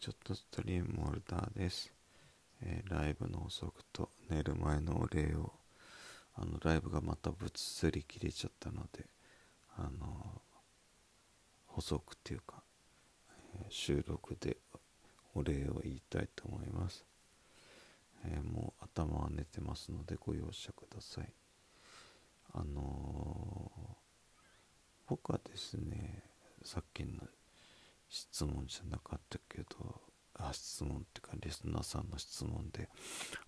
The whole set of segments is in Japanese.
ちょっとストリームモルダーです、えーライブの補足と寝る前のお礼を。あのライブがまたぶつり切れちゃったのであの補足っていうか、えー収録でお礼を言いたいと思います、えもう頭は寝てますのでご容赦ください。あの僕はですねさっきの質問じゃなかったけどあ質問っていうかリスナーさんの質問で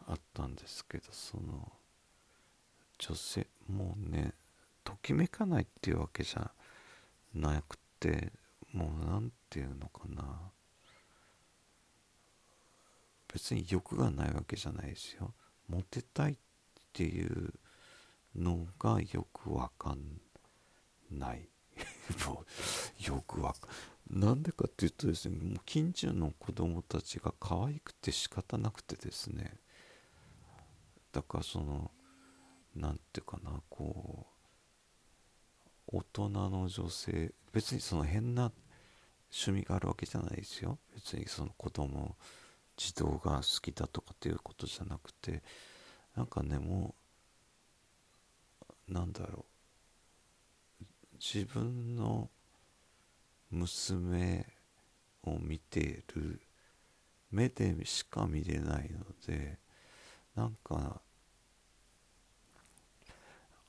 あったんですけどその女性もうねときめかないっていうわけじゃなくてもう何ていうのかな。別に欲がないわけじゃないですよ。モテたいっていうのがよくわかんない。もうよくわかんない。なんでかっていうとですねもう近所の子供たちが可愛くて仕方なくてですね。だからそのなんていうかなこう大人の女性別にその変な趣味があるわけじゃないですよ。別にその子供児童が好きだとかっていうことじゃなくてなんかねもうなんだろう。自分の娘を見ている目でしか見れないのでなんか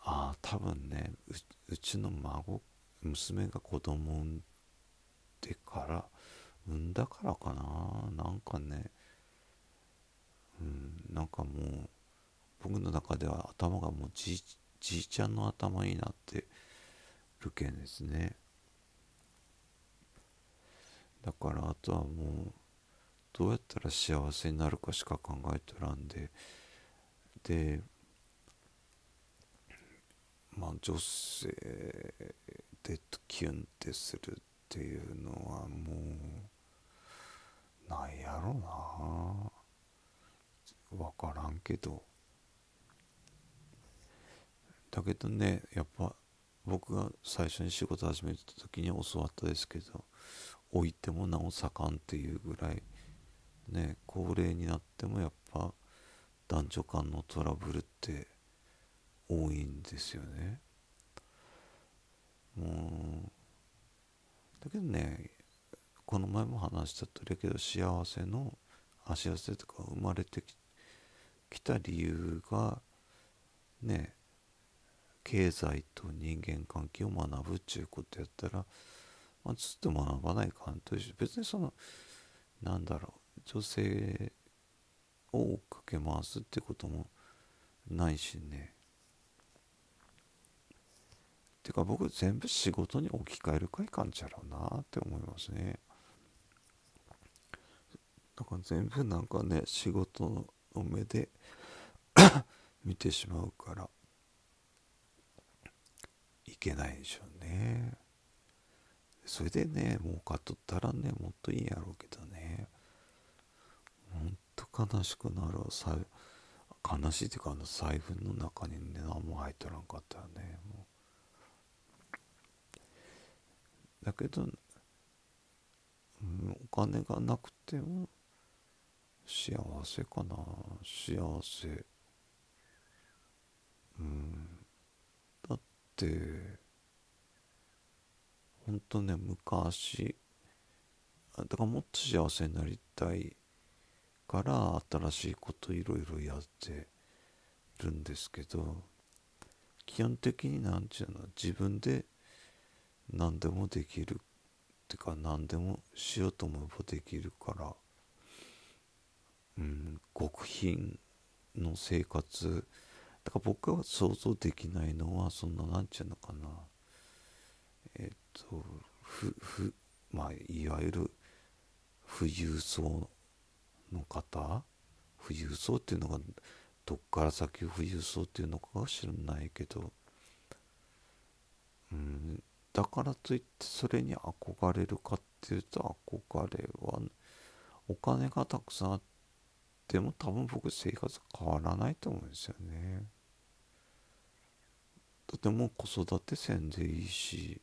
ああ多分ねううちの孫娘が子供産んでから産んだからかな。なんかねうんなんかもう僕の中では頭がもうじじいちゃんの頭になってるけんですね。だからあとはもうどうやったら幸せになるかしか考えとらんで。でまあ女性でキュンってするっていうのはもうないやろな。分からんけど。だけどねやっぱ僕が最初に仕事始めた時に教わったですけど置いてもなお盛んっていうぐらいね高齢になってもやっぱ男女間のトラブルって多いんですよね。もうだけどねこの前も話したとおりやけど幸せのあ幸せとか生まれてききた理由がね経済と人間関係を学ぶっちゅうことやったら、まあ、ずっと学ばないかんとし別にそのなんだろう女性を追っかけ回すってこともないしね。てか僕全部仕事に置き換えるかいかんちゃろうなって思いますね。だから全部なんかね仕事の目で 見てしまうからいけないでしょうね。それでね儲かっとったらねもっといいんやろうけどね。ほんと悲しくなるさ悲しいっていうかあの財布の中にね何も入っとらんかったらねもう。だけど、うん、お金がなくても幸せかな幸せ。うん。だってほんとね昔。だからもっと幸せになりたいから新しいこといろいろやってるんですけど基本的になんちゅうの自分で何でもできるってか何でもしようと思えばできるからうん極貧の生活。だから僕は想像できないのはそんななんちゅうのかな。えっとふふまあいわゆる富裕層の方？富裕層っていうのがどっから先富裕層っていうのかは知らないけど。うんだからといってそれに憧れるかっていうと憧れはお金がたくさんあっても多分僕生活変わらないと思うんですよね。だっても子育てせんでいいし。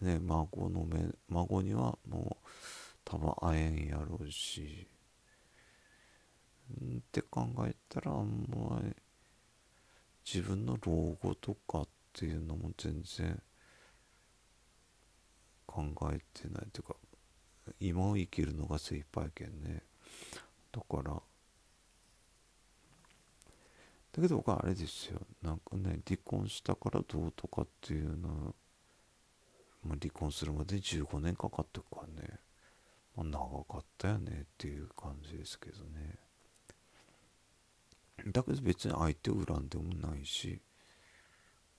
ね孫の目孫にはもう多分会えんやろうし。って考えたらあんまり自分の老後とかっていうのも全然考えてないというか今を生きるのが精一杯けんね。だから。だけど僕はあれですよ。なんかね離婚したからどうとかっていうのは、まあ、離婚するまで15年かかってるからね、まあ、長かったよねっていう感じですけどね。だけど別に相手を恨んでもないし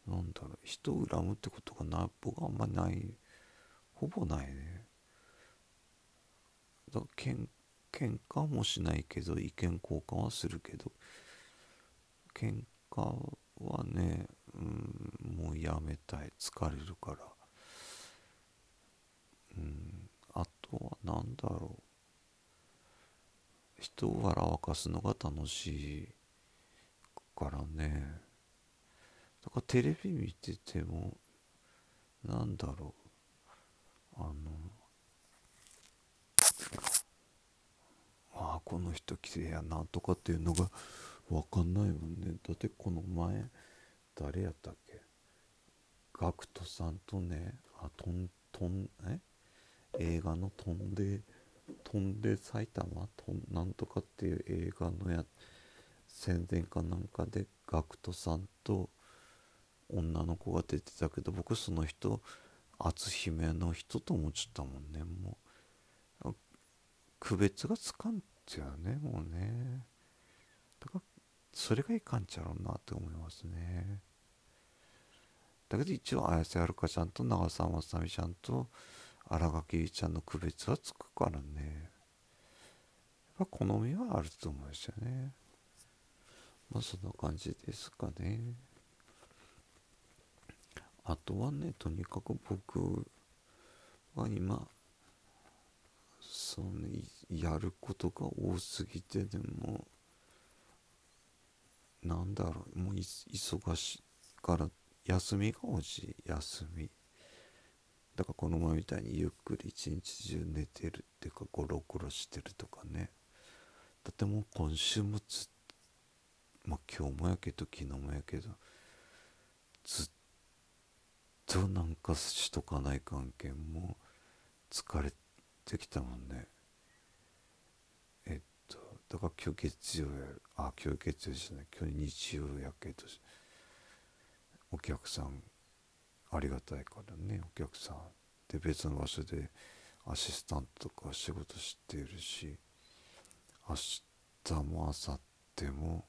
なんだろう人を恨むってことがな僕はあんまりないほぼないね。だからけん喧嘩もしないけど意見交換はするけど喧嘩はね、うん、もうやめたい。疲れるからうんあとは何だろう。人を笑わかすのが楽しいからね。だからテレビ見ててもなんだろう。あのああこの人綺麗やなとかっていうのが分かんないもんね。だってこの前誰やったっけ？GACKT さんとねあとんとんえ？映画の「飛んで飛んで埼玉となんとか」っていう映画のや宣伝かなんかで GACKT さんと女の子が出てたけど僕その人篤姫の人と思っちゃったもんね。もう区別がつかんちゃうねもうね。だからそれがいかんちゃろうなって思いますね。だけど一応綾瀬はるかちゃんと長澤まさみちゃんと新垣結衣ちゃんの区別はつくからね。やっぱ好みはあると思うんですよね。まあそんな感じですかね。あとはねとにかく僕は今そのやることが多すぎてでもなんだろうもう忙しいから休みが欲しい休み。だからこの前みたいにゆっくり一日中寝てるっていうかゴロゴロしてるとかね。だってもう今週もずっまあ今日もやけど昨日もやけどずっとなんかしとかない関係も疲れてきたもんね。えっとだから今日月曜やあ今日月曜じゃない今日日曜やけどお客さんありがたいからねお客さん。で別の場所でアシスタントとか仕事しているし明日も明後日も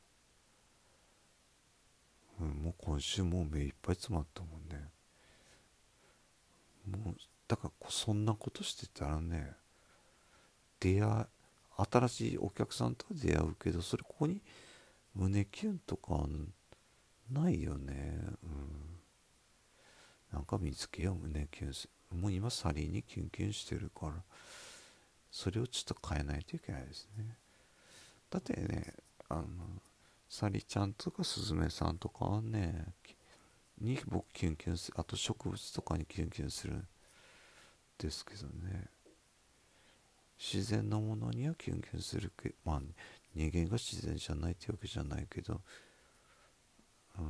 うん、もう今週もう目いっぱい詰まったもんね。もうだからそんなことしてたらね出会新しいお客さんとは出会うけどそれここに胸キュンとかないよね。うん。なんか見つけよう胸キュンすもう今サリーにキュンキュンしてるから。それをちょっと変えないといけないですね。だってねあのサリちゃんとかスズメさんとかはねに僕キュンキュンするあと植物とかにキュンキュンするんですけどね。自然のものにはキュンキュンするけまあ人間が自然じゃないってわけじゃないけどうん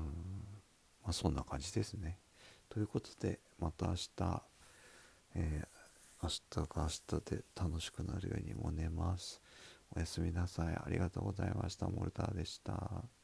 まあそんな感じですね。ということでまた明日えー、明日が明日で楽しくなるようにも寝ます。おやすみなさい。ありがとうございました。モルターでした。